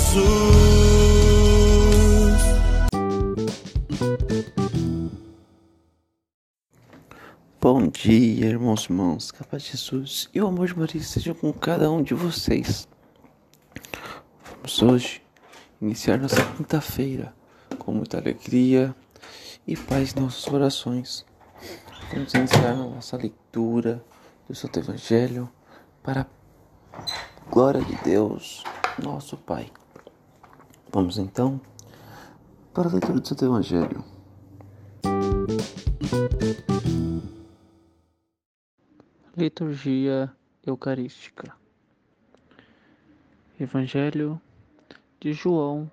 Jesus. Bom dia, irmãos e irmãos, que a paz de Jesus e o amor de Maria estejam com cada um de vocês. Vamos hoje iniciar nossa quinta-feira com muita alegria e paz em nossos corações. Vamos iniciar nossa leitura do Santo Evangelho para a glória de Deus, nosso Pai. Vamos então para a leitura do Santo Evangelho. Liturgia Eucarística Evangelho de João,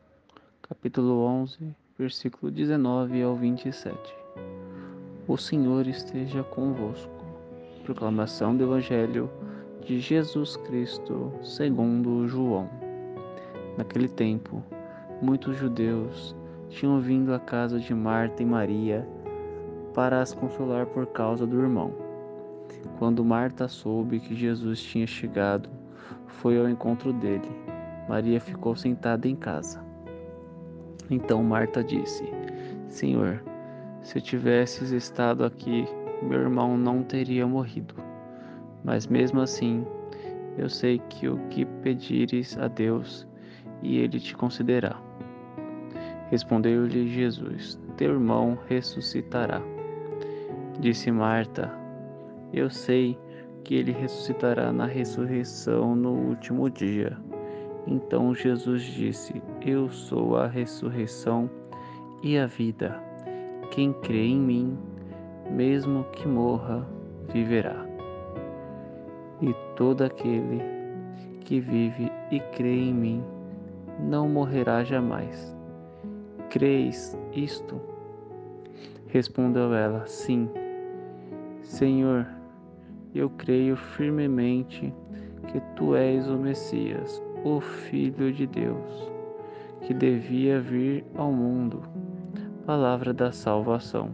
capítulo 11, versículo 19 ao 27. O Senhor esteja convosco. Proclamação do Evangelho de Jesus Cristo, segundo João. Naquele tempo, muitos judeus tinham vindo à casa de Marta e Maria para as consolar por causa do irmão. Quando Marta soube que Jesus tinha chegado, foi ao encontro dele. Maria ficou sentada em casa. Então Marta disse: Senhor, se tivesses estado aqui, meu irmão não teria morrido. Mas mesmo assim, eu sei que o que pedires a Deus, e ele te concederá. Respondeu-lhe Jesus: Teu irmão ressuscitará. Disse Marta: Eu sei que ele ressuscitará na ressurreição no último dia. Então Jesus disse: Eu sou a ressurreição e a vida. Quem crê em mim, mesmo que morra, viverá. E todo aquele que vive e crê em mim não morrerá jamais. Creis isto? Respondeu ela: Sim. Senhor, eu creio firmemente que tu és o Messias, o Filho de Deus, que devia vir ao mundo. Palavra da salvação.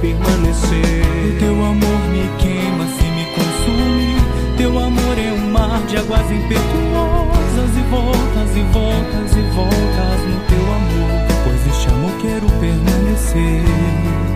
permanecer. O teu amor me queima se me consumir. Teu amor é um mar de águas impetuosas e voltas e voltas e voltas no teu amor, pois este amor quero permanecer.